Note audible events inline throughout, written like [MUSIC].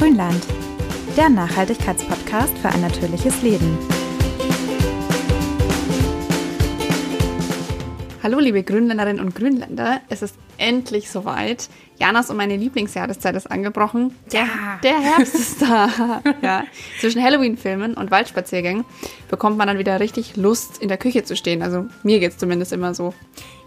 Grünland, der Nachhaltigkeitspodcast für ein natürliches Leben. Hallo liebe Grünländerinnen und Grünländer, es ist endlich soweit. Janas und meine Lieblingsjahreszeit ist angebrochen. Ja. Der Herbst ist da. [LAUGHS] ja. Zwischen Halloween-Filmen und Waldspaziergängen bekommt man dann wieder richtig Lust, in der Küche zu stehen. Also mir geht es zumindest immer so.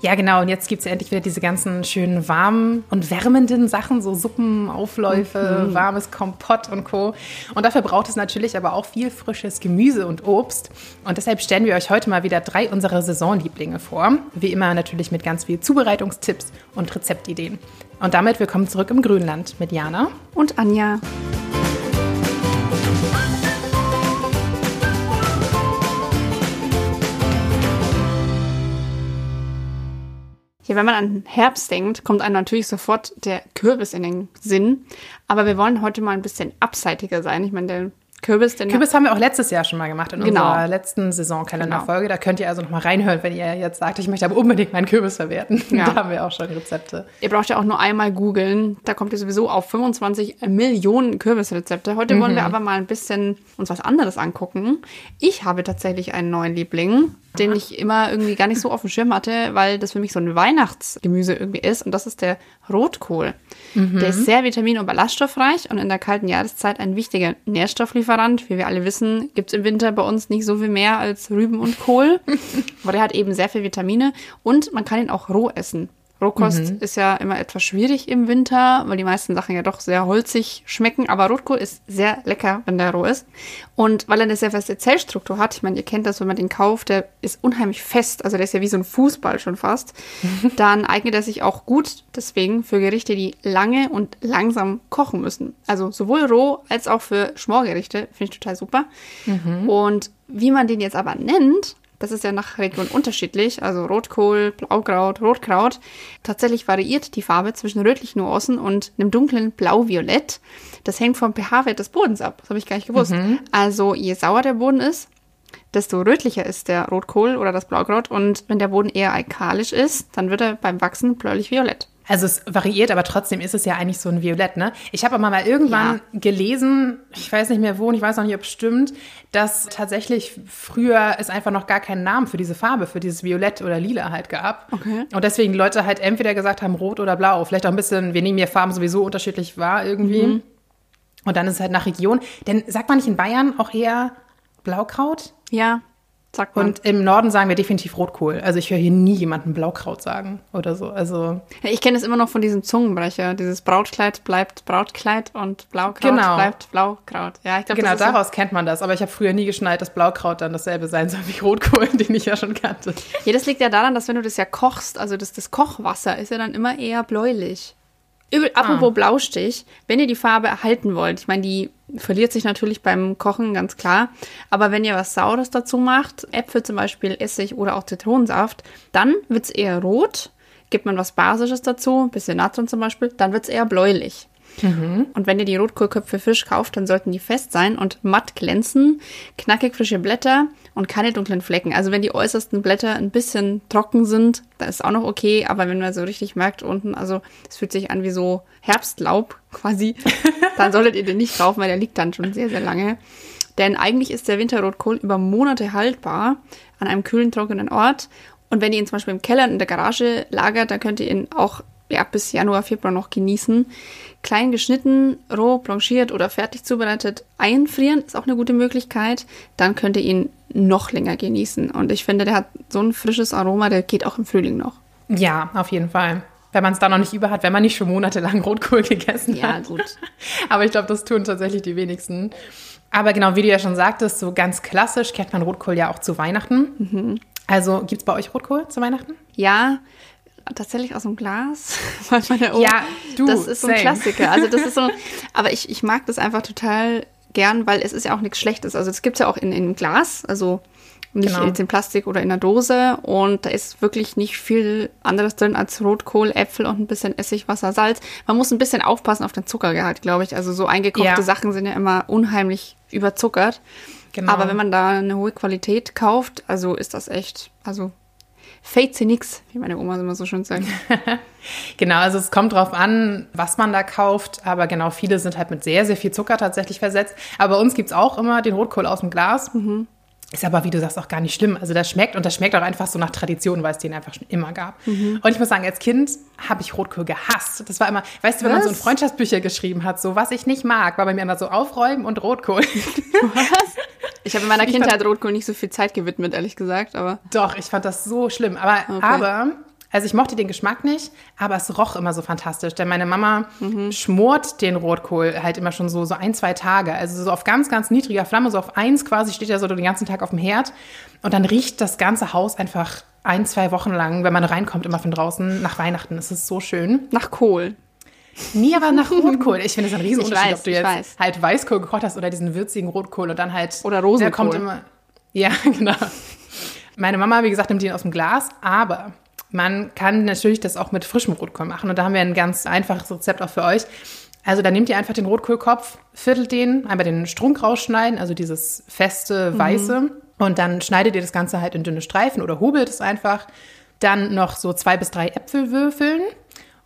Ja, genau. Und jetzt gibt es ja endlich wieder diese ganzen schönen warmen und wärmenden Sachen, so Suppenaufläufe, mhm. warmes Kompott und Co. Und dafür braucht es natürlich aber auch viel frisches Gemüse und Obst. Und deshalb stellen wir euch heute mal wieder drei unserer Saisonlieblinge vor. Wie immer natürlich mit ganz viel Zubereitungstipps und Rezeptideen. Und damit willkommen zurück im Grünland mit Jana und Anja. Wenn man an Herbst denkt, kommt einem natürlich sofort der Kürbis in den Sinn. Aber wir wollen heute mal ein bisschen abseitiger sein. Ich meine, der Kürbis, den Kürbis haben wir auch letztes Jahr schon mal gemacht in genau. unserer letzten Saisonkalenderfolge. Genau. Da könnt ihr also noch mal reinhören, wenn ihr jetzt sagt, ich möchte aber unbedingt meinen Kürbis verwerten. [LAUGHS] Ja. Da haben wir auch schon Rezepte. Ihr braucht ja auch nur einmal googeln. Da kommt ihr sowieso auf 25 Millionen Kürbisrezepte. Heute mhm. wollen wir aber mal ein bisschen uns was anderes angucken. Ich habe tatsächlich einen neuen Liebling den ich immer irgendwie gar nicht so auf dem Schirm hatte, weil das für mich so ein Weihnachtsgemüse irgendwie ist. Und das ist der Rotkohl. Mhm. Der ist sehr vitamin- und ballaststoffreich und in der kalten Jahreszeit ein wichtiger Nährstofflieferant. Wie wir alle wissen, gibt es im Winter bei uns nicht so viel mehr als Rüben und Kohl. [LAUGHS] Aber der hat eben sehr viel Vitamine und man kann ihn auch roh essen. Rohkost mhm. ist ja immer etwas schwierig im Winter, weil die meisten Sachen ja doch sehr holzig schmecken. Aber Rotkohl ist sehr lecker, wenn der roh ist. Und weil er eine sehr feste Zellstruktur hat, ich meine, ihr kennt das, wenn man den kauft, der ist unheimlich fest. Also der ist ja wie so ein Fußball schon fast. [LAUGHS] Dann eignet er sich auch gut deswegen für Gerichte, die lange und langsam kochen müssen. Also sowohl roh als auch für Schmorgerichte. Finde ich total super. Mhm. Und wie man den jetzt aber nennt, das ist ja nach Region unterschiedlich, also Rotkohl, Blaukraut, Rotkraut. Tatsächlich variiert die Farbe zwischen rötlichen Nuancen und einem dunklen Blau-Violett. Das hängt vom pH-Wert des Bodens ab. Das habe ich gar nicht gewusst. Mhm. Also je sauer der Boden ist, desto rötlicher ist der Rotkohl oder das Blaukraut. Und wenn der Boden eher alkalisch ist, dann wird er beim Wachsen bläulich-violett. Also es variiert, aber trotzdem ist es ja eigentlich so ein Violett, ne? Ich habe aber mal irgendwann ja. gelesen, ich weiß nicht mehr wo und ich weiß auch nicht, ob es stimmt, dass tatsächlich früher es einfach noch gar keinen Namen für diese Farbe, für dieses Violett oder Lila halt gab. Okay. Und deswegen Leute halt entweder gesagt haben Rot oder Blau. Vielleicht auch ein bisschen, wir nehmen ja Farben sowieso unterschiedlich wahr irgendwie. Mhm. Und dann ist es halt nach Region. Denn sagt man nicht in Bayern auch eher Blaukraut? Ja. Sagt man. Und im Norden sagen wir definitiv Rotkohl. Also ich höre hier nie jemanden Blaukraut sagen oder so. Also ja, ich kenne es immer noch von diesem Zungenbrecher. Dieses Brautkleid bleibt Brautkleid und Blaukraut genau. bleibt Blaukraut. Ja, ich glaube, genau daraus so kennt man das. Aber ich habe früher nie geschnallt, dass Blaukraut dann dasselbe sein soll wie Rotkohl, [LAUGHS] den ich ja schon kannte. Ja, das liegt ja daran, dass wenn du das ja kochst, also das, das Kochwasser ist ja dann immer eher bläulich. Übel, apropos ah. Blaustich, wenn ihr die Farbe erhalten wollt, ich meine, die verliert sich natürlich beim Kochen, ganz klar, aber wenn ihr was Saures dazu macht, Äpfel zum Beispiel, Essig oder auch Zitronensaft, dann wird es eher rot. Gibt man was Basisches dazu, ein bisschen Natron zum Beispiel, dann wird es eher bläulich. Mhm. Und wenn ihr die Rotkohlköpfe frisch kauft, dann sollten die fest sein und matt glänzen, knackig frische Blätter und keine dunklen Flecken. Also wenn die äußersten Blätter ein bisschen trocken sind, dann ist auch noch okay, aber wenn man so richtig merkt unten, also es fühlt sich an wie so Herbstlaub [LAUGHS] quasi, dann solltet ihr den nicht kaufen, weil der liegt dann schon sehr, sehr lange. Denn eigentlich ist der Winterrotkohl über Monate haltbar an einem kühlen, trockenen Ort. Und wenn ihr ihn zum Beispiel im Keller in der Garage lagert, dann könnt ihr ihn auch ja, bis Januar, Februar noch genießen. Klein geschnitten, roh, blanchiert oder fertig zubereitet einfrieren ist auch eine gute Möglichkeit. Dann könnt ihr ihn noch länger genießen. Und ich finde, der hat so ein frisches Aroma, der geht auch im Frühling noch. Ja, auf jeden Fall. Wenn man es da noch nicht über hat, wenn man nicht schon monatelang [LAUGHS] Rotkohl gegessen ja, hat. Ja, gut. [LAUGHS] Aber ich glaube, das tun tatsächlich die wenigsten. Aber genau, wie du ja schon sagtest, so ganz klassisch kennt man Rotkohl ja auch zu Weihnachten. Mhm. Also gibt es bei euch Rotkohl zu Weihnachten? Ja, tatsächlich aus dem Glas. [LAUGHS] Meine, oh, ja, du. Das ist so ein Klassiker. Also das ist so, [LAUGHS] aber ich, ich mag das einfach total gern, weil es ist ja auch nichts Schlechtes. Also es gibt es ja auch in, in Glas, also nicht genau. jetzt in Plastik oder in einer Dose. Und da ist wirklich nicht viel anderes drin als Rotkohl, Äpfel und ein bisschen Essig, Wasser, Salz. Man muss ein bisschen aufpassen auf den Zuckergehalt, glaube ich. Also so eingekochte ja. Sachen sind ja immer unheimlich überzuckert. Genau. Aber wenn man da eine hohe Qualität kauft, also ist das echt, also fade sie nix, wie meine Oma immer so schön sagt. [LAUGHS] genau, also es kommt drauf an, was man da kauft, aber genau, viele sind halt mit sehr, sehr viel Zucker tatsächlich versetzt. Aber bei uns gibt es auch immer den Rotkohl aus dem Glas. Mhm. Ist aber, wie du sagst, auch gar nicht schlimm. Also das schmeckt und das schmeckt auch einfach so nach Tradition, weil es den einfach schon immer gab. Mhm. Und ich muss sagen, als Kind habe ich Rotkohl gehasst. Das war immer, weißt du, wenn was? man so in Freundschaftsbücher geschrieben hat, so was ich nicht mag, war bei mir immer so Aufräumen und Rotkohl. Was? [LAUGHS] Ich habe in meiner Kindheit fand, Rotkohl nicht so viel Zeit gewidmet, ehrlich gesagt, aber. Doch, ich fand das so schlimm. Aber, okay. aber also ich mochte den Geschmack nicht, aber es roch immer so fantastisch. Denn meine Mama mhm. schmort den Rotkohl halt immer schon so, so ein, zwei Tage. Also so auf ganz, ganz niedriger Flamme, so auf eins quasi steht er so den ganzen Tag auf dem Herd. Und dann riecht das ganze Haus einfach ein, zwei Wochen lang, wenn man reinkommt, immer von draußen, nach Weihnachten. Es ist so schön. Nach Kohl. Nie aber nach Rotkohl. Ich finde es ein Riesenunterschied, weiß, ob du jetzt weiß. halt Weißkohl gekocht hast oder diesen würzigen Rotkohl und dann halt. Oder Rosenkohl. Der kommt immer. Ja, [LAUGHS] genau. Meine Mama, wie gesagt, nimmt ihn aus dem Glas, aber man kann natürlich das auch mit frischem Rotkohl machen. Und da haben wir ein ganz einfaches Rezept auch für euch. Also da nehmt ihr einfach den Rotkohlkopf, viertelt den, einmal den Strunk rausschneiden, also dieses feste, mhm. weiße. Mhm. Und dann schneidet ihr das Ganze halt in dünne Streifen oder hobelt es einfach. Dann noch so zwei bis drei Äpfel würfeln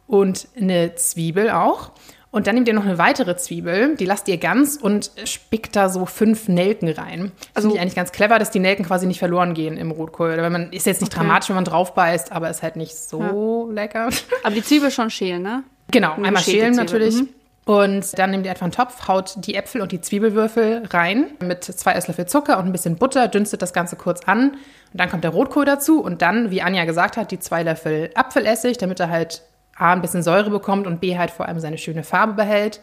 und eine Zwiebel auch. Und dann nehmt ihr noch eine weitere Zwiebel, die lasst ihr ganz und spickt da so fünf Nelken rein. Also Finde ich eigentlich ganz clever, dass die Nelken quasi nicht verloren gehen im Rotkohl. Wenn man ist jetzt nicht okay. dramatisch, wenn man drauf beißt, aber ist halt nicht so ja. lecker. [LAUGHS] Aber die Zwiebel schon schälen, ne? Genau, Eine einmal schälen natürlich. Mhm. Und dann nehmt ihr einfach einen Topf, haut die Äpfel und die Zwiebelwürfel rein mit zwei Esslöffel Zucker und ein bisschen Butter, dünstet das Ganze kurz an. Und dann kommt der Rotkohl dazu und dann, wie Anja gesagt hat, die zwei Löffel Apfelessig, damit er halt A, ein bisschen Säure bekommt und B, halt vor allem seine schöne Farbe behält.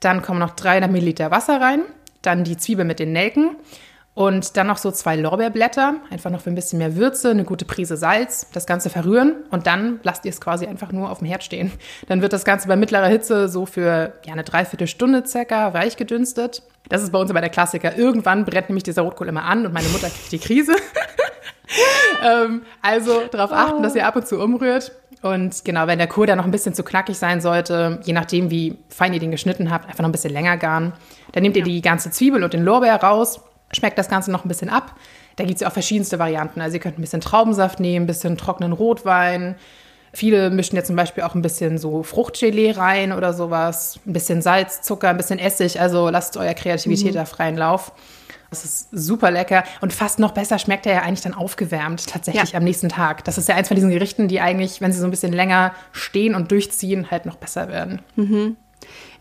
Dann kommen noch 300 Milliliter Wasser rein, dann die Zwiebel mit den Nelken und dann noch so zwei Lorbeerblätter, einfach noch für ein bisschen mehr Würze, eine gute Prise Salz, das Ganze verrühren und dann lasst ihr es quasi einfach nur auf dem Herd stehen. Dann wird das Ganze bei mittlerer Hitze so für ja, eine Dreiviertelstunde circa weich gedünstet. Das ist bei uns aber der Klassiker. Irgendwann brennt nämlich dieser Rotkohl immer an und meine Mutter kriegt die Krise. [LAUGHS] ähm, also darauf achten, dass ihr ab und zu umrührt. Und genau, wenn der Kohl dann noch ein bisschen zu knackig sein sollte, je nachdem, wie fein ihr den geschnitten habt, einfach noch ein bisschen länger garen. Dann nehmt ihr die ganze Zwiebel und den Lorbeer raus, schmeckt das Ganze noch ein bisschen ab. Da gibt es ja auch verschiedenste Varianten. Also ihr könnt ein bisschen Traubensaft nehmen, ein bisschen trockenen Rotwein. Viele mischen jetzt zum Beispiel auch ein bisschen so Fruchtgelee rein oder sowas. Ein bisschen Salz, Zucker, ein bisschen Essig. Also lasst eurer Kreativität mhm. da freien Lauf. Das ist super lecker und fast noch besser schmeckt er ja eigentlich dann aufgewärmt tatsächlich ja. am nächsten Tag. Das ist ja eins von diesen Gerichten, die eigentlich, wenn sie so ein bisschen länger stehen und durchziehen, halt noch besser werden. Mhm.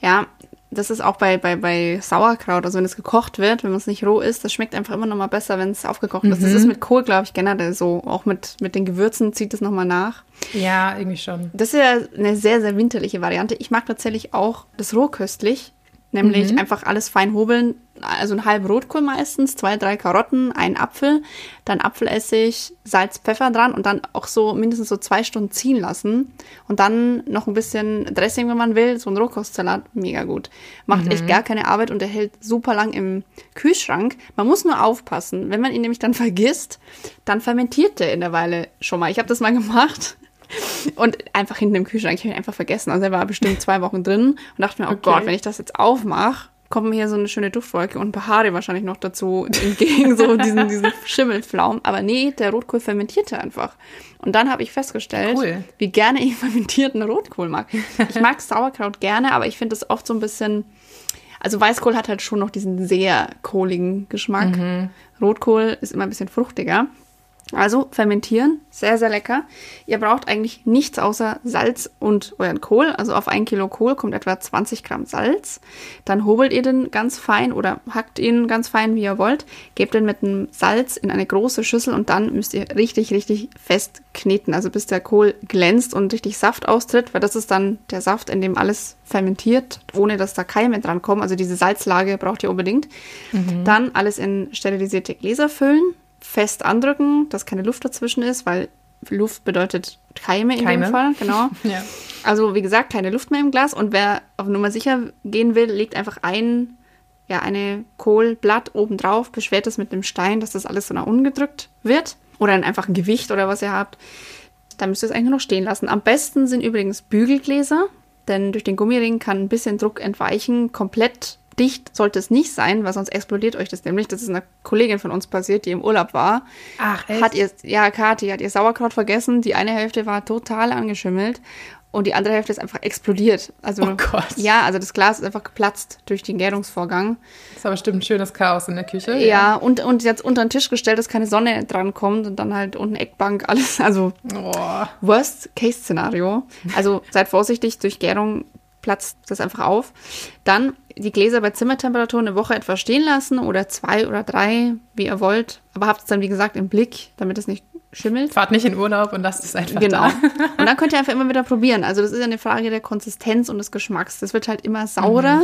Ja, das ist auch bei, bei, bei Sauerkraut, also wenn es gekocht wird, wenn man es nicht roh isst, das schmeckt einfach immer noch mal besser, wenn es aufgekocht mhm. ist. Das ist mit Kohl, glaube ich, generell so. Auch mit, mit den Gewürzen zieht es noch mal nach. Ja, irgendwie schon. Das ist ja eine sehr, sehr winterliche Variante. Ich mag tatsächlich auch das rohköstlich. Nämlich mhm. einfach alles fein hobeln, also ein halb Rotkohl meistens, zwei, drei Karotten, ein Apfel, dann Apfelessig, Salz, Pfeffer dran und dann auch so mindestens so zwei Stunden ziehen lassen. Und dann noch ein bisschen Dressing, wenn man will, so ein Rohkostsalat, mega gut. Macht mhm. echt gar keine Arbeit und er hält super lang im Kühlschrank. Man muss nur aufpassen, wenn man ihn nämlich dann [LAUGHS] vergisst, dann fermentiert der in der Weile schon mal. Ich habe das mal gemacht und einfach hinten im Kühlschrank. Ich habe ihn einfach vergessen. Also er war bestimmt zwei Wochen drin und dachte mir, oh okay. Gott, wenn ich das jetzt aufmache, kommt mir hier so eine schöne Duftwolke und Bahari wahrscheinlich noch dazu entgegen, so diesen, diesen [LAUGHS] Schimmelflaum. Aber nee, der Rotkohl fermentierte einfach. Und dann habe ich festgestellt, cool. wie gerne ich fermentierten Rotkohl mag. Ich mag [LAUGHS] Sauerkraut gerne, aber ich finde es oft so ein bisschen. Also Weißkohl hat halt schon noch diesen sehr kohligen Geschmack. Mhm. Rotkohl ist immer ein bisschen fruchtiger. Also fermentieren, sehr, sehr lecker. Ihr braucht eigentlich nichts außer Salz und euren Kohl. Also auf ein Kilo Kohl kommt etwa 20 Gramm Salz. Dann hobelt ihr den ganz fein oder hackt ihn ganz fein, wie ihr wollt. Gebt den mit dem Salz in eine große Schüssel und dann müsst ihr richtig, richtig fest kneten. Also bis der Kohl glänzt und richtig Saft austritt, weil das ist dann der Saft, in dem alles fermentiert, ohne dass da Keime dran kommen. Also diese Salzlage braucht ihr unbedingt. Mhm. Dann alles in sterilisierte Gläser füllen fest andrücken, dass keine Luft dazwischen ist, weil Luft bedeutet Keime in Keime. dem Fall, genau. [LAUGHS] ja. Also wie gesagt, keine Luft mehr im Glas und wer auf Nummer sicher gehen will, legt einfach ein, ja, eine Kohlblatt oben drauf, beschwert es mit einem Stein, dass das alles so nach unten gedrückt wird oder einfach ein Gewicht oder was ihr habt. Da müsst ihr es eigentlich nur noch stehen lassen. Am besten sind übrigens Bügelgläser, denn durch den Gummiring kann ein bisschen Druck entweichen. Komplett dicht sollte es nicht sein, weil sonst explodiert euch das nämlich. Das ist einer Kollegin von uns passiert, die im Urlaub war. Ach, echt? Hat ihr, ja, Kathi hat ihr Sauerkraut vergessen. Die eine Hälfte war total angeschimmelt und die andere Hälfte ist einfach explodiert. Also, Oh Gott. Ja, also das Glas ist einfach geplatzt durch den Gärungsvorgang. Das war bestimmt ein schönes Chaos in der Küche. Ja, und, und jetzt unter den Tisch gestellt, dass keine Sonne dran kommt und dann halt unten Eckbank, alles. Also Oh. Worst-Case-Szenario. Also seid vorsichtig, durch Gärung platzt das einfach auf. Dann die Gläser bei Zimmertemperatur eine Woche etwa stehen lassen oder zwei oder drei, wie ihr wollt. Aber habt es dann, wie gesagt, im Blick, damit es nicht schimmelt. Fahrt nicht in Urlaub und lasst es einfach Genau. da. Und dann könnt ihr [LAUGHS] einfach immer wieder probieren. Also das ist ja eine Frage der Konsistenz und des Geschmacks. Das wird halt immer saurer.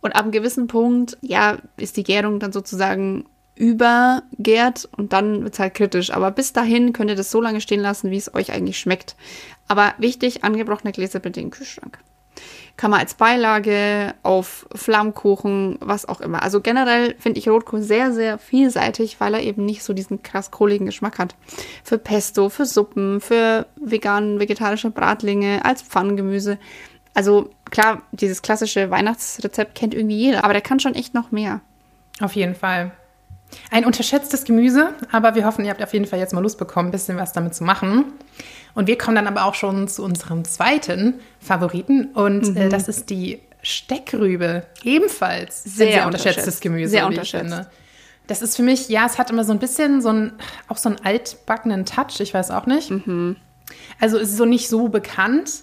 Und ab einem gewissen Punkt, ja, ist die Gärung dann sozusagen übergärt und dann wird es halt kritisch. Aber bis dahin könnt ihr das so lange stehen lassen, wie es euch eigentlich schmeckt. Aber wichtig, angebrochene Gläser bitte in den Kühlschrank. Kann man als Beilage auf Flammkuchen, was auch immer. Also generell finde ich Rotkohl sehr, sehr vielseitig, weil er eben nicht so diesen krass kohligen Geschmack hat. Für Pesto, für Suppen, für vegan, vegetarische Bratlinge, als Pfannengemüse. Also klar, dieses klassische Weihnachtsrezept kennt irgendwie jeder, aber der kann schon echt noch mehr. Auf jeden Fall. Ein unterschätztes Gemüse, aber wir hoffen, ihr habt auf jeden Fall jetzt mal Lust bekommen, ein bisschen was damit zu machen. Und wir kommen dann aber auch schon zu unserem zweiten Favoriten und Mhm. äh, das ist die Steckrübe. Ebenfalls Sehr sehr unterschätztes unterschätzt. Gemüse, Sehr wie unterschätzt. ich finde. Das ist für mich, ja, es hat immer so ein bisschen so ein, auch so einen altbackenen Touch, ich weiß auch nicht. Mhm. Also es ist so nicht so bekannt,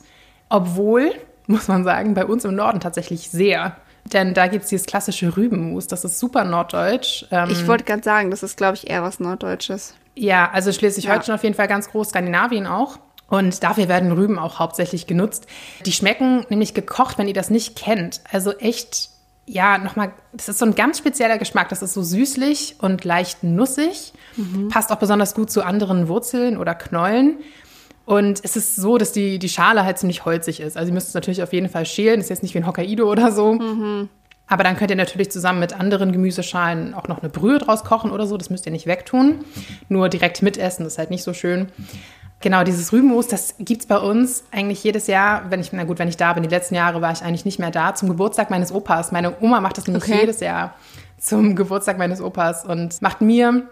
obwohl, muss man sagen, bei uns im Norden tatsächlich sehr. Denn da gibt es dieses klassische Rübenmus, das ist super norddeutsch. Ähm, Ich wollte gerade sagen, das ist, glaube ich, eher was Norddeutsches. ja, also Schleswig-Holstein Ja. auf jeden Fall ganz groß, Skandinavien auch. Und dafür werden Rüben auch hauptsächlich genutzt. Die schmecken nämlich gekocht, wenn ihr das nicht kennt. Also echt, ja, nochmal, das ist so ein ganz spezieller Geschmack. Das ist so süßlich und leicht nussig. Passt auch besonders gut zu anderen Wurzeln oder Knollen. Und es ist so, dass die, die Schale halt ziemlich holzig ist. Also ihr müsst es natürlich auf jeden Fall schälen. Ist jetzt nicht wie ein Hokkaido oder so. Aber dann könnt ihr natürlich zusammen mit anderen Gemüseschalen auch noch eine Brühe draus kochen oder so. Das müsst ihr nicht wegtun. Nur direkt mitessen, das ist halt nicht so schön. Genau, dieses Rübenmus, das gibt's bei uns eigentlich jedes Jahr, wenn ich, na gut, wenn ich da bin. Die letzten Jahre war ich eigentlich nicht mehr da, zum Geburtstag meines Opas. Meine Oma macht das nämlich Okay. jedes Jahr zum Geburtstag meines Opas und macht mir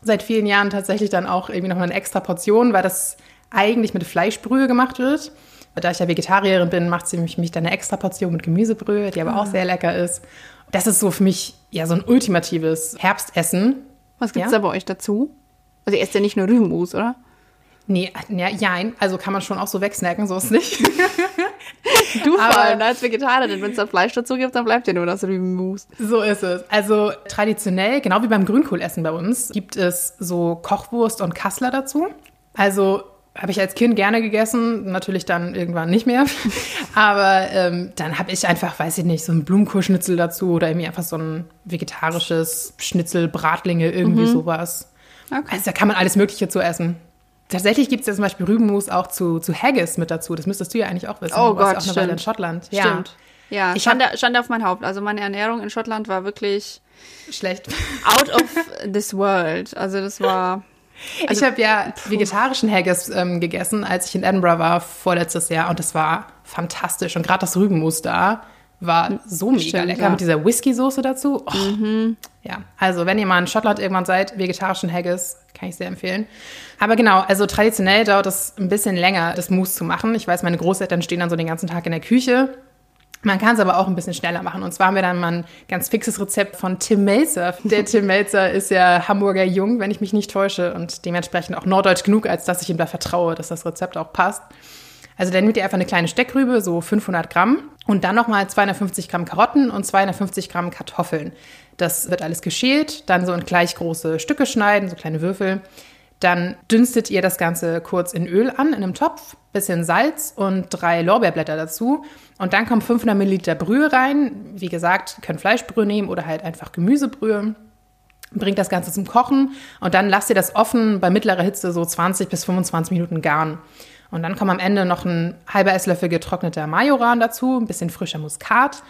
seit vielen Jahren tatsächlich dann auch irgendwie noch mal eine extra Portion, weil das eigentlich mit Fleischbrühe gemacht wird. Da ich ja Vegetarierin bin, macht sie mich, mich dann eine extra Portion mit Gemüsebrühe, die aber auch sehr lecker ist. Das ist so für mich ja so ein ultimatives Herbstessen. Was gibt's Ja? da bei euch dazu? Also ihr esst ja nicht nur Rübenmus, oder? Nee, ja, jein. Also kann man schon auch so wegsnacken, so ist nicht. [LAUGHS] Du vor allem als Vegetarierin, wenn es da Fleisch dazu gibt, dann bleibt ja nur das Rübenmus. So ist es. Also traditionell, genau wie beim Grünkohlessen bei uns, gibt es so Kochwurst und Kassler dazu. Also habe ich als Kind gerne gegessen, natürlich dann irgendwann nicht mehr. [LAUGHS] Aber ähm, dann habe ich einfach, weiß ich nicht, so ein Blumenkohlschnitzel dazu oder irgendwie einfach so ein vegetarisches Schnitzel, Bratlinge, irgendwie sowas. Okay. Also da kann man alles Mögliche zu essen. Tatsächlich gibt es ja zum Beispiel Rübenmus auch zu, zu Haggis mit dazu. Das müsstest du ja eigentlich auch wissen. Oh Du Gott, ja auch eine Weile in stimmt. Schottland. Stimmt. Ja, Ich stand, da, stand auf mein Haupt. Also meine Ernährung in Schottland war wirklich Schlecht. out of [LAUGHS] this world. Also das war. Ich habe ja vegetarischen Haggis ähm, gegessen, als ich in Edinburgh war vorletztes Jahr und das war fantastisch. Und gerade das Rübenmus da war so mega Stimmt, lecker ja. mit dieser Whisky-Soße dazu. Oh. Ja, also wenn ihr mal in Schottland irgendwann seid, vegetarischen Haggis, kann ich sehr empfehlen. Aber genau, also traditionell dauert es ein bisschen länger, das Mousse zu machen. Ich weiß, meine Großeltern stehen dann so den ganzen Tag in der Küche. Man kann es aber auch ein bisschen schneller machen. Und zwar haben wir dann mal ein ganz fixes Rezept von Tim Melzer. Der Tim Melzer ist ja Hamburger Jung, wenn ich mich nicht täusche. Und dementsprechend auch norddeutsch genug, als dass ich ihm da vertraue, dass das Rezept auch passt. Also dann nehmt ihr einfach eine kleine Steckrübe, so 500 Gramm. Und dann nochmal 250 Gramm Karotten und 250 Gramm Kartoffeln. Das wird alles geschält, dann so in gleich große Stücke schneiden, so kleine Würfel. Dann dünstet ihr das Ganze kurz in Öl an, in einem Topf, bisschen Salz und drei Lorbeerblätter dazu. Und dann kommen 500 Milliliter Brühe rein. Wie gesagt, könnt Fleischbrühe nehmen oder halt einfach Gemüsebrühe. Bringt das Ganze zum Kochen und dann lasst ihr das offen bei mittlerer Hitze so 20 bis 25 Minuten garen. Und dann kommt am Ende noch ein halber Esslöffel getrockneter Majoran dazu, ein bisschen frischer Muskat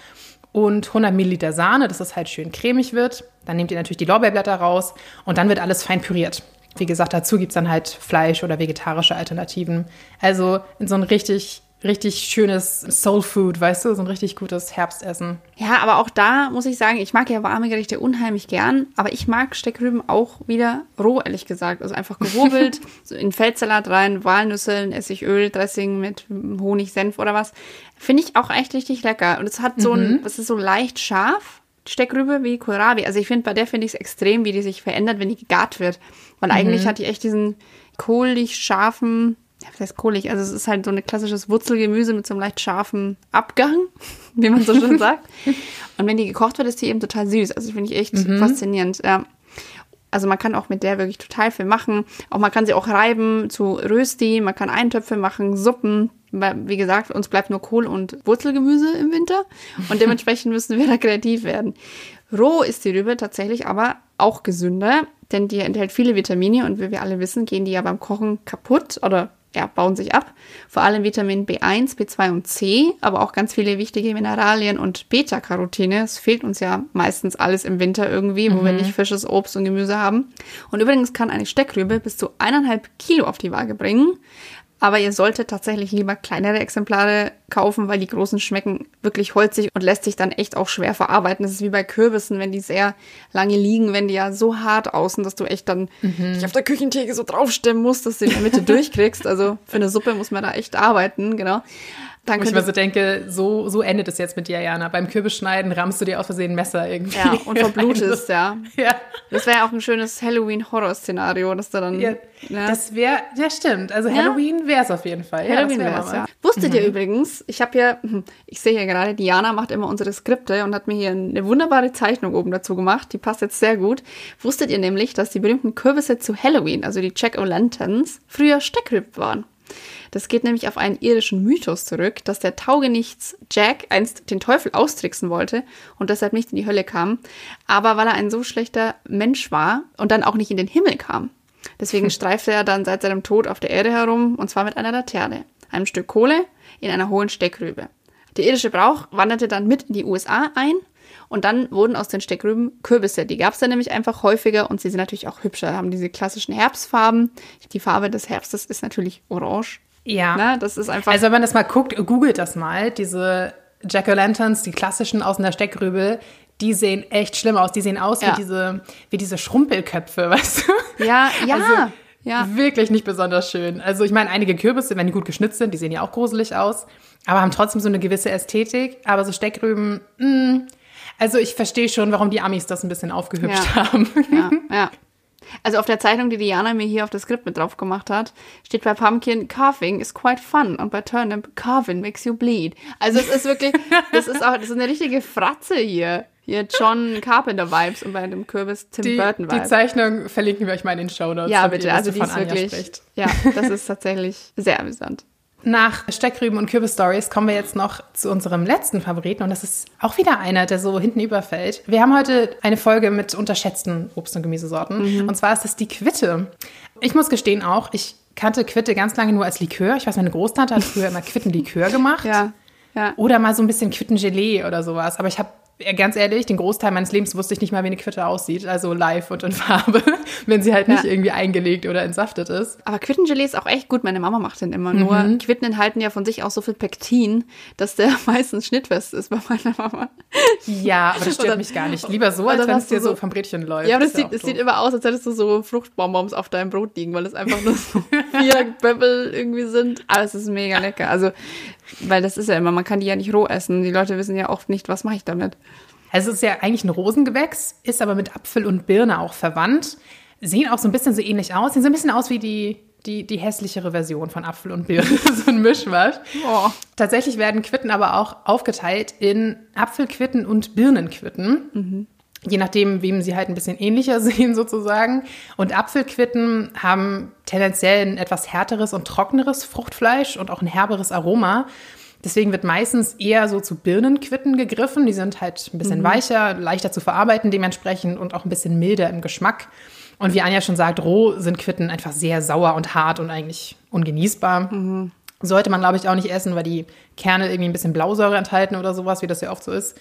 und 100 Milliliter Sahne, dass es halt schön cremig wird. Dann nehmt ihr natürlich die Lorbeerblätter raus und dann wird alles fein püriert. Wie gesagt, dazu gibt's dann halt Fleisch oder vegetarische Alternativen. Also in so ein richtig, richtig schönes Soul Food, weißt du, so ein richtig gutes Herbstessen. Ja, aber auch da muss ich sagen, ich mag ja warme Gerichte unheimlich gern, aber ich mag Steckrüben auch wieder roh, ehrlich gesagt. Also einfach gehobelt, [LAUGHS] so in Feldsalat rein, Walnüsse, Essigöl, Dressing mit Honig, Senf oder was. Finde ich auch echt richtig lecker. Und es hat so ein, es ist so leicht scharf, Steckrübe wie Kohlrabi. Also ich finde, bei der finde ich es extrem, wie die sich verändert, wenn die gegart wird. Weil eigentlich hat die echt diesen kohlig scharfen, ja, was heißt kohlig? Also es ist halt so ein klassisches Wurzelgemüse mit so einem leicht scharfen Abgang, [LAUGHS] wie man so schön [LAUGHS] sagt. Und wenn die gekocht wird, ist die eben total süß. Also finde ich echt faszinierend. Ja. Also man kann auch mit der wirklich total viel machen. Auch man kann sie auch reiben zu Rösti, man kann Eintöpfe machen, Suppen. Wie gesagt, uns bleibt nur Kohl und Wurzelgemüse im Winter und dementsprechend müssen wir da kreativ werden. Roh ist die Rübe tatsächlich aber auch gesünder, denn die enthält viele Vitamine und wie wir alle wissen, gehen die ja beim Kochen kaputt oder ja, bauen sich ab. Vor allem Vitamin B1, B2 und C, aber auch ganz viele wichtige Mineralien und Beta-Carotine. Es fehlt uns ja meistens alles im Winter irgendwie, wo wir nicht frisches Obst und Gemüse haben. Und übrigens kann eine Steckrübe bis zu eineinhalb Kilo auf die Waage bringen. Aber ihr solltet tatsächlich lieber kleinere Exemplare kaufen, weil die großen schmecken wirklich holzig und lässt sich dann echt auch schwer verarbeiten. Das ist wie bei Kürbissen, wenn die sehr lange liegen, wenn die ja so hart außen, dass du echt dann dich auf der Küchentheke so draufstemmen musst, dass du in der Mitte [LAUGHS] durchkriegst. Also für eine Suppe muss man da echt arbeiten, genau. Dann Wo ich mal so denke, so, so endet es jetzt mit dir, Jana. Beim Kürbisschneiden rammst du dir aus Versehen ein Messer irgendwie. ja, und verblutest, [LAUGHS] ja. Ja. Das wäre ja auch ein schönes Halloween-Horror-Szenario, dass du dann. Ja, ne? Das wäre, ja stimmt. Also Ja. Halloween wäre es auf jeden Fall. Ja, Halloween das wär wär's, mal ja. Wusstet ihr übrigens, ich habe hier, hm, [LAUGHS] ich sehe hier gerade, Diana macht immer unsere Skripte und hat mir hier eine wunderbare Zeichnung oben dazu gemacht. Die passt jetzt sehr gut. Wusstet ihr nämlich, dass die berühmten Kürbisse zu Halloween, also die Jack-O'-Lanterns, früher Steckrüb waren? Das geht nämlich auf einen irischen Mythos zurück, dass der Taugenichts Jack einst den Teufel austricksen wollte und deshalb nicht in die Hölle kam, aber weil er ein so schlechter Mensch war und dann auch nicht in den Himmel kam. Deswegen [LAUGHS] streifte er dann seit seinem Tod auf der Erde herum und zwar mit einer Laterne, einem Stück Kohle in einer hohen Steckrübe. Der irische Brauch wanderte dann mit in die USA ein und dann wurden aus den Steckrüben Kürbisse. Die gab es dann nämlich einfach häufiger und sie sind natürlich auch hübscher, haben diese klassischen Herbstfarben. Die Farbe des Herbstes ist natürlich orange. Ja. Ne? Das ist einfach. Also wenn man das mal guckt, googelt das mal, diese Jack-O'-Lanterns, die klassischen aus einer Steckrübe, die sehen echt schlimm aus. Die sehen aus Ja. wie, diese, wie diese Schrumpelköpfe, [LAUGHS] weißt du? ja, ja, Also, ja. Wirklich nicht besonders schön. Also ich meine, einige Kürbisse, wenn die gut geschnitzt sind, die sehen ja auch gruselig aus, aber haben trotzdem so eine gewisse Ästhetik. Aber so Steckrüben, mh, also ich verstehe schon, warum die Amis das ein bisschen aufgehübscht Ja. haben. ja, ja. Also auf der Zeichnung, die Diana mir hier auf das Skript mit drauf gemacht hat, steht bei Pumpkin, carving is quite fun und bei Turnip, carving makes you bleed. Also es ist wirklich, [LAUGHS] das ist auch, das ist eine richtige Fratze hier. Hier John Carpenter Vibes und bei dem Kürbis Tim Die, Burton die Vibes. Zeichnung verlinken wir euch mal in den Show Notes. Ja, bitte, ihr also die ist wirklich, ja, das ist tatsächlich sehr amüsant. Nach Steckrüben und Kürbis-Stories kommen wir jetzt noch zu unserem letzten Favoriten und das ist auch wieder einer, der so hinten überfällt. Wir haben heute eine Folge mit unterschätzten Obst- und Gemüsesorten Mhm. und zwar ist das die Quitte. Ich muss gestehen auch, ich kannte Quitte ganz lange nur als Likör. Ich weiß, meine Großtante hat früher immer [LAUGHS] Quittenlikör gemacht. Ja, ja. Oder mal so ein bisschen Quittengelee oder sowas. Aber ich habe, ganz ehrlich, den Großteil meines Lebens wusste ich nicht mal, wie eine Quitte aussieht. Also live und in Farbe, [LAUGHS] wenn sie halt nicht Ja. irgendwie eingelegt oder entsaftet ist. Aber Quittengelee ist auch echt gut. Meine Mama macht den immer. Nur Mhm. Quitten enthalten ja von sich auch so viel Pektin, dass der [LAUGHS] meistens schnittfest ist bei meiner Mama. Ja, aber das stört Oder- mich gar nicht. Lieber so, als wenn es dir so- so vom Brötchen läuft. Ja, aber das sieht, doof. sieht immer aus, als hättest du so Fruchtbonbons auf deinem Brot liegen, weil es einfach nur so [LAUGHS] vier Böbbel irgendwie sind. Aber es ist mega lecker. Also, weil das ist ja immer, man kann die ja nicht roh essen. Die Leute wissen ja oft nicht, was mache ich damit. Also es ist ja eigentlich ein Rosengewächs, ist aber mit Apfel und Birne auch verwandt. Sehen auch so ein bisschen so ähnlich aus. Sehen so ein bisschen aus wie die, die, die hässlichere Version von Apfel und Birne. [LAUGHS] so ein Mischmasch. Oh. Tatsächlich werden Quitten aber auch aufgeteilt in Apfelquitten und Birnenquitten. Je nachdem, wem sie halt ein bisschen ähnlicher [LAUGHS] sehen sozusagen. Und Apfelquitten haben tendenziell ein etwas härteres und trockeneres Fruchtfleisch und auch ein herberes Aroma. Deswegen wird meistens eher so zu Birnenquitten gegriffen. Die sind halt ein bisschen weicher, leichter zu verarbeiten dementsprechend und auch ein bisschen milder im Geschmack. Und wie Anja schon sagt, roh sind Quitten einfach sehr sauer und hart und eigentlich ungenießbar. Sollte man, glaube ich, auch nicht essen, weil die Kerne irgendwie ein bisschen Blausäure enthalten oder sowas, wie das ja oft so ist.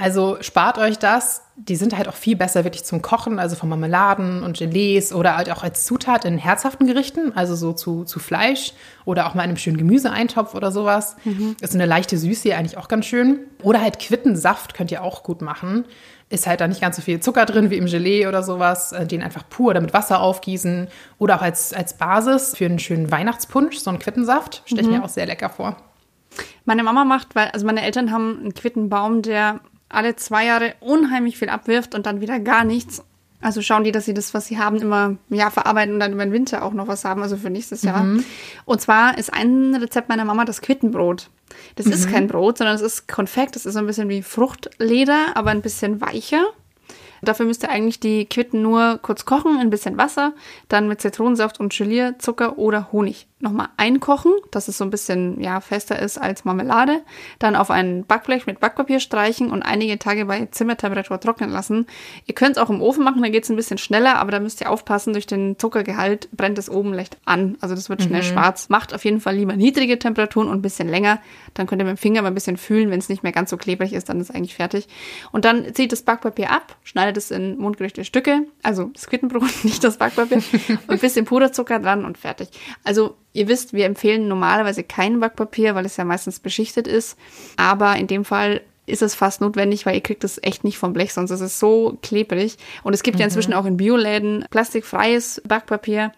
Also spart euch das. Die sind halt auch viel besser wirklich zum Kochen, also von Marmeladen und Gelees oder halt auch als Zutat in herzhaften Gerichten, also so zu, zu Fleisch oder auch mal in einem schönen Gemüseeintopf oder sowas. Mhm. Ist eine leichte Süße eigentlich auch ganz schön. Oder halt Quittensaft könnt ihr auch gut machen. Ist halt da nicht ganz so viel Zucker drin wie im Gelee oder sowas. Äh, den einfach pur oder mit Wasser aufgießen. Oder auch als, als Basis für einen schönen Weihnachtspunsch, so einen Quittensaft. Stelle ich mhm. mir auch sehr lecker vor. Meine Mama macht, weil, also meine Eltern haben einen Quittenbaum, der alle zwei Jahre unheimlich viel abwirft und dann wieder gar nichts. Also schauen die, dass sie das, was sie haben, immer ja, verarbeiten und dann über den Winter auch noch was haben, also für nächstes Jahr. Mhm. Und zwar ist ein Rezept meiner Mama das Quittenbrot. Das mhm. ist kein Brot, sondern es ist Konfekt. Das ist so ein bisschen wie Fruchtleder, aber ein bisschen weicher. Dafür müsst ihr eigentlich die Quitten nur kurz kochen, ein bisschen Wasser, dann mit Zitronensaft und Gelierzucker oder Honig nochmal einkochen, dass es so ein bisschen ja, fester ist als Marmelade. Dann auf ein Backblech mit Backpapier streichen und einige Tage bei Zimmertemperatur trocknen lassen. Ihr könnt es auch im Ofen machen, da geht es ein bisschen schneller, aber da müsst ihr aufpassen, durch den Zuckergehalt brennt es oben leicht an. Also das wird schnell mhm. schwarz. Macht auf jeden Fall lieber niedrige Temperaturen und ein bisschen länger. Dann könnt ihr mit dem Finger mal ein bisschen fühlen, wenn es nicht mehr ganz so klebrig ist, dann ist es eigentlich fertig. Und dann zieht das Backpapier ab, schneidet es in mundgerechte Stücke, also das Quittenbrot, [LAUGHS] nicht das Backpapier, [LAUGHS] und ein bisschen Puderzucker dran und fertig. Also Ihr wisst, wir empfehlen normalerweise kein Backpapier, weil es ja meistens beschichtet ist. Aber in dem Fall ist es fast notwendig, weil ihr kriegt es echt nicht vom Blech, sonst ist es so klebrig. Und es gibt mhm. ja inzwischen auch in Bioläden plastikfreies Backpapier.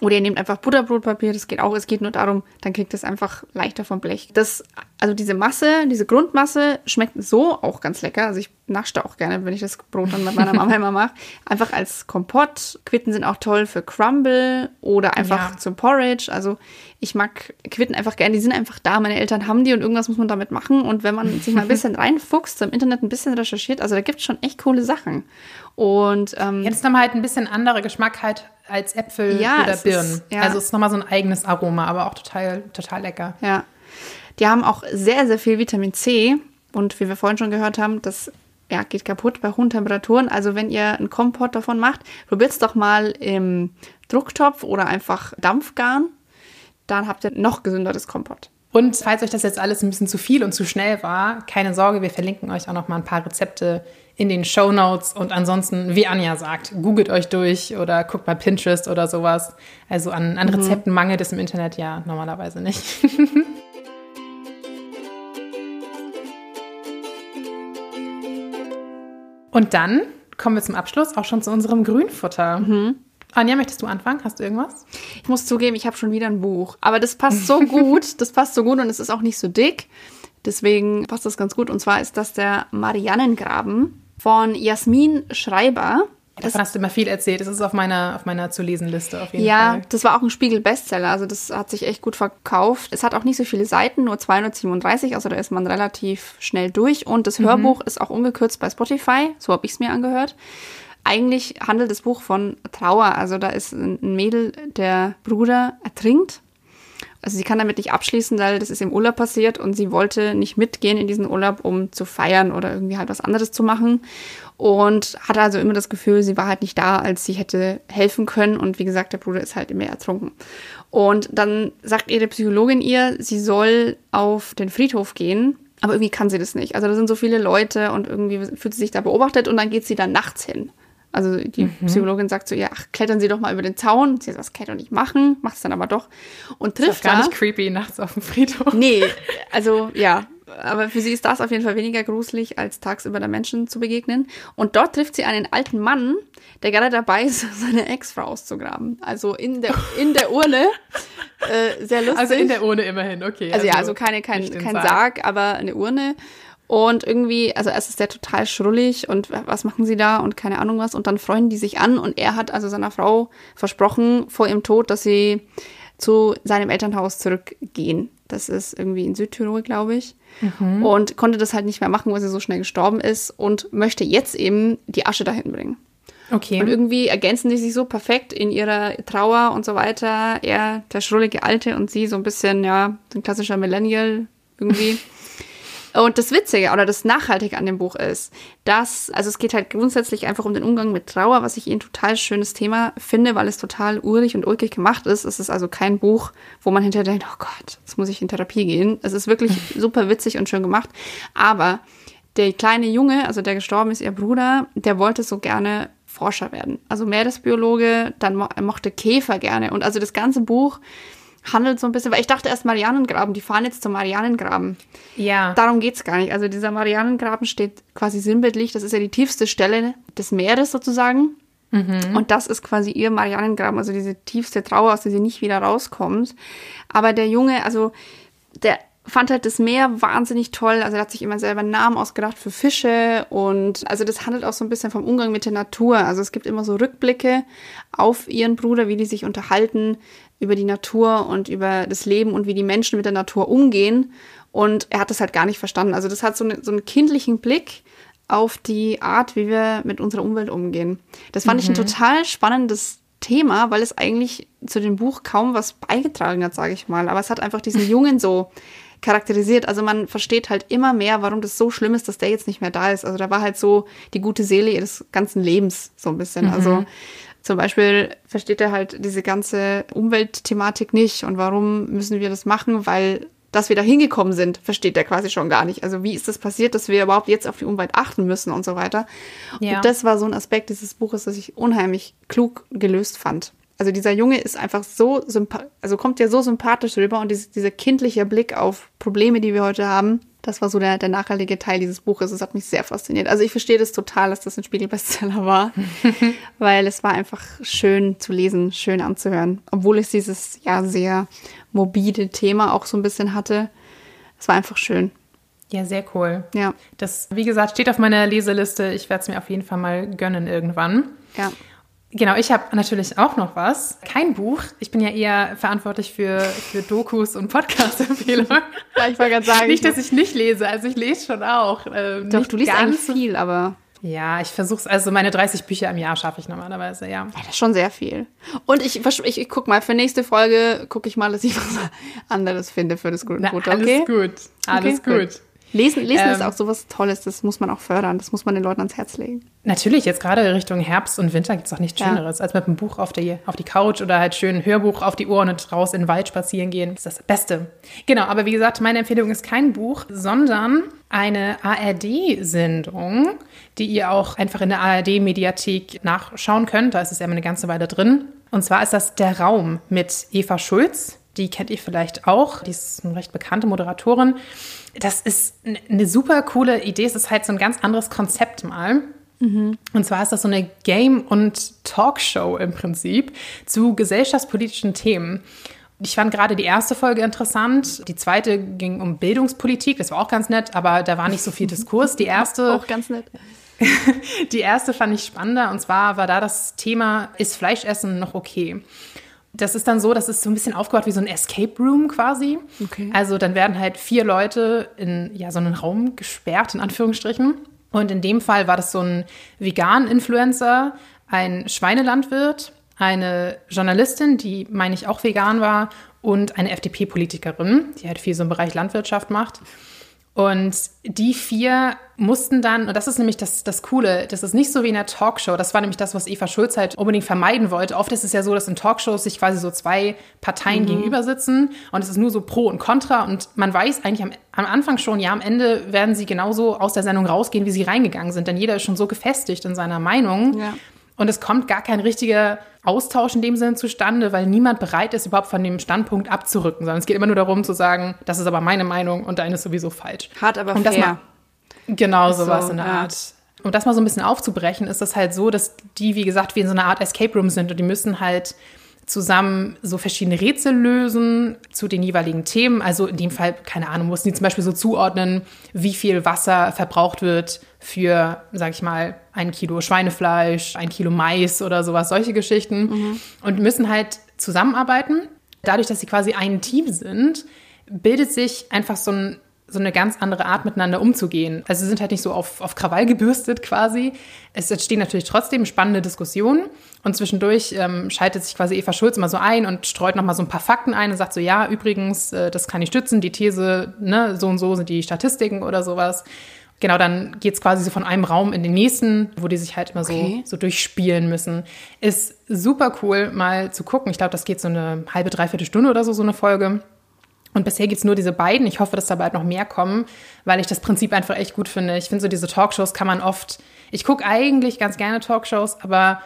Oder ihr nehmt einfach Butterbrotpapier, das geht auch. Es geht nur darum, dann kriegt es einfach leichter vom Blech. Das, also diese Masse, diese Grundmasse schmeckt so auch ganz lecker. Also ich naschte auch gerne, wenn ich das Brot dann mit meiner Mama immer mache. Einfach als Kompott. Quitten sind auch toll für Crumble oder einfach ja. zum Porridge. Also ich mag Quitten einfach gerne. Die sind einfach da. Meine Eltern haben die und irgendwas muss man damit machen. Und wenn man sich mal ein bisschen [LAUGHS] reinfuchst, im Internet ein bisschen recherchiert, also da gibt es schon echt coole Sachen. Und ähm, jetzt haben wir halt ein bisschen andere Geschmack halt als Äpfel ja, oder Birnen. Ist, ja. Also es ist nochmal so ein eigenes Aroma, aber auch total, total lecker. Ja. Die haben auch sehr, sehr viel Vitamin C. Und wie wir vorhin schon gehört haben, das ja, geht kaputt bei hohen Temperaturen. Also wenn ihr einen Kompott davon macht, probiert es doch mal im Drucktopf oder einfach Dampfgarn. Dann habt ihr noch gesünderes Kompott. Und falls euch das jetzt alles ein bisschen zu viel und zu schnell war, keine Sorge, wir verlinken euch auch noch mal ein paar Rezepte in den Show Notes. Und ansonsten, wie Anja sagt, googelt euch durch oder guckt bei Pinterest oder sowas. Also an, an mhm. Rezepten mangelt es im Internet ja normalerweise nicht. [LAUGHS] und dann kommen wir zum Abschluss auch schon zu unserem Grünfutter. Mhm. Anja, möchtest du anfangen? Hast du irgendwas? Ich muss zugeben, ich habe schon wieder ein Buch. Aber das passt so [LAUGHS] gut. Das passt so gut und es ist auch nicht so dick. Deswegen passt das ganz gut. Und zwar ist das der Mariannengraben von Jasmin Schreiber. Das, Davon hast du immer viel erzählt. Das ist auf meiner, auf meiner zu lesen Liste auf jeden ja, Fall. Ja, das war auch ein Spiegel-Bestseller. Also das hat sich echt gut verkauft. Es hat auch nicht so viele Seiten, nur 237. Also da ist man relativ schnell durch. Und das mhm. Hörbuch ist auch ungekürzt bei Spotify. So habe ich es mir angehört. Eigentlich handelt das Buch von Trauer. Also da ist ein Mädel, der Bruder ertrinkt. Also sie kann damit nicht abschließen, weil das ist im Urlaub passiert und sie wollte nicht mitgehen in diesen Urlaub, um zu feiern oder irgendwie halt was anderes zu machen. Und hatte also immer das Gefühl, sie war halt nicht da, als sie hätte helfen können. Und wie gesagt, der Bruder ist halt immer ertrunken. Und dann sagt ihre Psychologin ihr, sie soll auf den Friedhof gehen. Aber irgendwie kann sie das nicht. Also da sind so viele Leute und irgendwie fühlt sie sich da beobachtet und dann geht sie dann nachts hin. Also die mhm. Psychologin sagt so, ja, ach, klettern Sie doch mal über den Zaun. Sie sagt, das kann ich doch nicht machen, macht es dann aber doch. Und trifft ist gar nicht creepy nachts auf dem Friedhof. Nee, also ja, aber für sie ist das auf jeden Fall weniger gruselig, als tagsüber der Menschen zu begegnen. Und dort trifft sie einen alten Mann, der gerade dabei ist, [LAUGHS] seine Ex-Frau auszugraben. Also in der, in der Urne. Äh, sehr lustig. Also in der Urne immerhin, okay. Also, also ja, also keine, kein, kein Sarg. Sarg, aber eine Urne. Und irgendwie, also erst ist der total schrullig und was machen sie da und keine Ahnung was. Und dann freuen die sich an und er hat also seiner Frau versprochen vor ihrem Tod, dass sie zu seinem Elternhaus zurückgehen. Das ist irgendwie in Südtirol, glaube ich. Mhm. Und konnte das halt nicht mehr machen, weil sie so schnell gestorben ist und möchte jetzt eben die Asche dahin bringen. Okay. Und irgendwie ergänzen die sich so perfekt in ihrer Trauer und so weiter. Er, der schrullige Alte und sie so ein bisschen, ja, ein klassischer Millennial irgendwie. [LAUGHS] Und das Witzige oder das Nachhaltige an dem Buch ist, dass, also es geht halt grundsätzlich einfach um den Umgang mit Trauer, was ich ein total schönes Thema finde, weil es total urig und ulkig gemacht ist. Es ist also kein Buch, wo man hinterher denkt, oh Gott, jetzt muss ich in Therapie gehen. Es ist wirklich [LAUGHS] super witzig und schön gemacht. Aber der kleine Junge, also der gestorben ist, ihr Bruder, der wollte so gerne Forscher werden. Also Meeresbiologe, dann mo mochte Käfer gerne. Und also das ganze Buch handelt so ein bisschen, weil ich dachte erst Marianengraben, die fahren jetzt zum Marianengraben. Ja. Darum geht's gar nicht. Also dieser Marianengraben steht quasi sinnbildlich, das ist ja die tiefste Stelle des Meeres sozusagen. Mhm. Und das ist quasi ihr Marianengraben, also diese tiefste Trauer, aus der sie nicht wieder rauskommt. Aber der Junge, also der fand halt das Meer wahnsinnig toll. Also er hat sich immer selber Namen ausgedacht für Fische und also das handelt auch so ein bisschen vom Umgang mit der Natur. Also es gibt immer so Rückblicke auf ihren Bruder, wie die sich unterhalten über die Natur und über das Leben und wie die Menschen mit der Natur umgehen. Und er hat das halt gar nicht verstanden. Also das hat so, eine, so einen kindlichen Blick auf die Art, wie wir mit unserer Umwelt umgehen. Das fand mhm. ich ein mhm. total spannendes Thema, weil es eigentlich zu dem Buch kaum was beigetragen hat, sage ich mal. Aber es hat einfach diesen [LAUGHS] Jungen so charakterisiert. Also man versteht halt immer mehr, warum das so schlimm ist, dass der jetzt nicht mehr da ist. Also da war halt so die gute Seele ihres ganzen Lebens so ein bisschen. Mhm. Also zum Beispiel versteht er halt diese ganze Umweltthematik nicht und warum müssen wir das machen, weil dass wir da hingekommen sind, versteht er quasi schon gar nicht. Also wie ist das passiert, dass wir überhaupt jetzt auf die Umwelt achten müssen und so weiter. Ja. Und das war so ein Aspekt dieses Buches, das ich unheimlich klug gelöst fand. Also dieser Junge ist einfach so sympathisch, also kommt ja so sympathisch rüber und dieser kindliche Blick auf Probleme, die wir heute haben, das war so der, der nachhaltige Teil dieses Buches. Es hat mich sehr fasziniert. Also ich verstehe das total, dass das ein Spiegelbestseller war, [LAUGHS] weil es war einfach schön zu lesen, schön anzuhören. Obwohl es dieses ja sehr morbide Thema auch so ein bisschen hatte. Es war einfach schön. Ja, sehr cool. Ja. Das, wie gesagt, steht auf meiner Leseliste. Ich werde es mir auf jeden Fall mal gönnen irgendwann. Ja. Genau, ich habe natürlich auch noch was. Kein Buch. Ich bin ja eher verantwortlich für, für Dokus und Podcast-Empfehlungen. [LAUGHS] ja, ich wollte gerade sagen. Nicht, dass ich nicht lese. Also ich lese schon auch. Ähm, Doch, du liest ganz viel, aber... Ja, ich versuche es, also meine 30 Bücher im Jahr schaffe ich normalerweise, ja. ja. Das ist schon sehr viel. Und ich, ich, ich guck mal, für nächste Folge gucke ich mal, dass ich was [LAUGHS] anderes finde für das Gute. Okay? Alles gut, alles okay, gut. Lesen, Lesen ähm, ist auch sowas Tolles, das muss man auch fördern, das muss man den Leuten ans Herz legen. Natürlich, jetzt gerade Richtung Herbst und Winter gibt es auch nichts Schöneres, ja. als mit einem Buch auf die, auf die Couch oder halt schön ein Hörbuch auf die Ohren und raus in den Wald spazieren gehen. Das ist das Beste. Genau, aber wie gesagt, meine Empfehlung ist kein Buch, sondern eine ARD-Sendung, die ihr auch einfach in der ARD-Mediathek nachschauen könnt. Da ist es ja immer eine ganze Weile drin. Und zwar ist das Der Raum mit Eva Schulz. Die kennt ihr vielleicht auch. Die ist eine recht bekannte Moderatorin das ist eine super coole Idee. Es ist halt so ein ganz anderes Konzept mal. Mhm. Und zwar ist das so eine Game- und Talkshow im Prinzip zu gesellschaftspolitischen Themen. Ich fand gerade die erste Folge interessant. Die zweite ging um Bildungspolitik. Das war auch ganz nett, aber da war nicht so viel [LAUGHS] Diskurs. Die erste. Auch ganz nett. [LAUGHS] die erste fand ich spannender. Und zwar war da das Thema, ist Fleischessen noch okay? Das ist dann so, das ist so ein bisschen aufgebaut wie so ein Escape Room quasi. Okay. Also dann werden halt vier Leute in ja, so einen Raum gesperrt, in Anführungsstrichen. Und in dem Fall war das so ein Vegan-Influencer, ein Schweinelandwirt, eine Journalistin, die, meine ich, auch vegan war, und eine FDP-Politikerin, die halt viel so im Bereich Landwirtschaft macht. Und die vier mussten dann, und das ist nämlich das, das Coole, das ist nicht so wie in der Talkshow, das war nämlich das, was Eva Schulz halt unbedingt vermeiden wollte. Oft ist es ja so, dass in Talkshows sich quasi so zwei Parteien mhm. gegenüber sitzen und es ist nur so Pro und Contra und man weiß eigentlich am, am Anfang schon, ja, am Ende werden sie genauso aus der Sendung rausgehen, wie sie reingegangen sind, denn jeder ist schon so gefestigt in seiner Meinung. Ja. Und es kommt gar kein richtiger Austausch in dem Sinne zustande, weil niemand bereit ist, überhaupt von dem Standpunkt abzurücken, sondern es geht immer nur darum zu sagen, das ist aber meine Meinung und deine ist sowieso falsch. Hart, aber und fair. Mal, genau sowas so, in der ja. Art. Um das mal so ein bisschen aufzubrechen, ist das halt so, dass die, wie gesagt, wie in so einer Art Escape Room sind und die müssen halt zusammen so verschiedene Rätsel lösen zu den jeweiligen Themen. Also in dem Fall, keine Ahnung, mussten die zum Beispiel so zuordnen, wie viel Wasser verbraucht wird für, sag ich mal, ein Kilo Schweinefleisch, ein Kilo Mais oder sowas, solche Geschichten. Mhm. Und müssen halt zusammenarbeiten. Dadurch, dass sie quasi ein Team sind, bildet sich einfach so ein so eine ganz andere Art miteinander umzugehen. Also sie sind halt nicht so auf, auf Krawall gebürstet quasi. Es entstehen natürlich trotzdem spannende Diskussionen und zwischendurch ähm, schaltet sich quasi Eva Schulz mal so ein und streut nochmal so ein paar Fakten ein und sagt so, ja, übrigens, äh, das kann ich stützen, die These, ne, so und so sind die Statistiken oder sowas. Genau, dann geht es quasi so von einem Raum in den nächsten, wo die sich halt immer okay. so, so durchspielen müssen. Ist super cool, mal zu gucken. Ich glaube, das geht so eine halbe, dreiviertel Stunde oder so, so eine Folge. Und bisher gibt es nur diese beiden. Ich hoffe, dass da bald noch mehr kommen, weil ich das Prinzip einfach echt gut finde. Ich finde so diese Talkshows kann man oft. Ich gucke eigentlich ganz gerne Talkshows, aber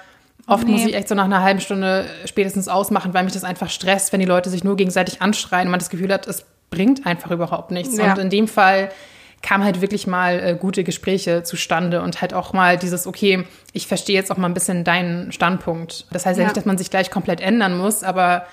oft nee. muss ich echt so nach einer halben Stunde spätestens ausmachen, weil mich das einfach stresst, wenn die Leute sich nur gegenseitig anschreien und man das Gefühl hat, es bringt einfach überhaupt nichts. Ja. Und in dem Fall kam halt wirklich mal äh, gute Gespräche zustande und halt auch mal dieses, okay, ich verstehe jetzt auch mal ein bisschen deinen Standpunkt. Das heißt ja nicht, dass man sich gleich komplett ändern muss, aber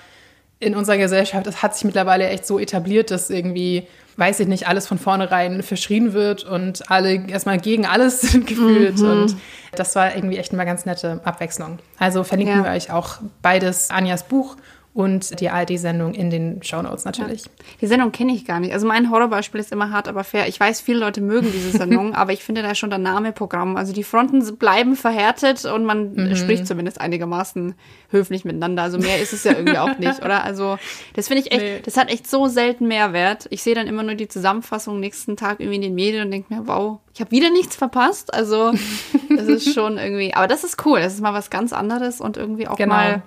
in unserer Gesellschaft, es hat sich mittlerweile echt so etabliert, dass irgendwie, weiß ich nicht, alles von vornherein verschrien wird und alle erstmal gegen alles sind [LAUGHS] gefühlt. Mhm. Und das war irgendwie echt eine ganz nette Abwechslung. Also verlinken ja. wir euch auch beides, Anjas Buch und die ARD-Sendung in den Shownotes natürlich. Ja. Die Sendung kenne ich gar nicht. Also mein Horrorbeispiel ist immer hart, aber fair. Ich weiß, viele Leute mögen diese [LAUGHS] Sendung, aber ich finde da schon der Name Programm. Also die Fronten bleiben verhärtet und man mhm. spricht zumindest einigermaßen höflich miteinander. Also mehr ist es ja irgendwie auch nicht, oder? Also das finde ich echt, nee. das hat echt so selten Mehrwert. Ich sehe dann immer nur die Zusammenfassung nächsten Tag irgendwie in den Medien und denke mir, wow, ich habe wieder nichts verpasst. Also [LAUGHS] das ist schon irgendwie, aber das ist cool. Das ist mal was ganz anderes und irgendwie auch genau. mal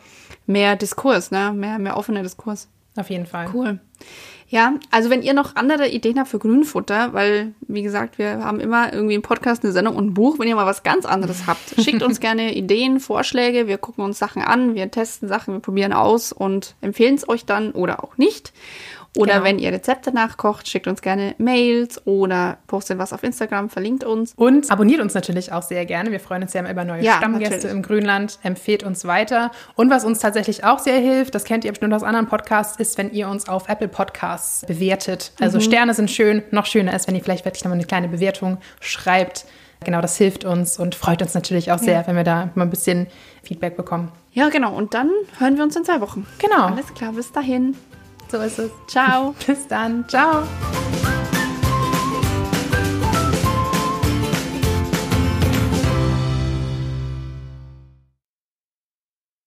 mehr Diskurs, ne? Mehr, mehr offener Diskurs. Auf jeden Fall. Cool. Ja, also wenn ihr noch andere Ideen habt für Grünfutter, weil, wie gesagt, wir haben immer irgendwie im Podcast eine Sendung und ein Buch. Wenn ihr mal was ganz anderes habt, [LAUGHS] schickt uns gerne Ideen, Vorschläge. Wir gucken uns Sachen an, wir testen Sachen, wir probieren aus und empfehlen es euch dann oder auch nicht. Oder genau. wenn ihr Rezepte nachkocht, schickt uns gerne Mails oder postet was auf Instagram, verlinkt uns. Und abonniert uns natürlich auch sehr gerne. Wir freuen uns ja immer über neue ja, Stammgäste natürlich. im Grünland. Empfehlt uns weiter. Und was uns tatsächlich auch sehr hilft, das kennt ihr bestimmt aus anderen Podcasts, ist, wenn ihr uns auf Apple Podcasts bewertet. Also mhm. Sterne sind schön. Noch schöner ist, wenn ihr vielleicht wirklich nochmal eine kleine Bewertung schreibt. Genau, das hilft uns und freut uns natürlich auch sehr, ja. wenn wir da mal ein bisschen Feedback bekommen. Ja, genau. Und dann hören wir uns in zwei Wochen. Genau. Alles klar, bis dahin. So ist es. Ciao. [LAUGHS] Bis dann. Ciao.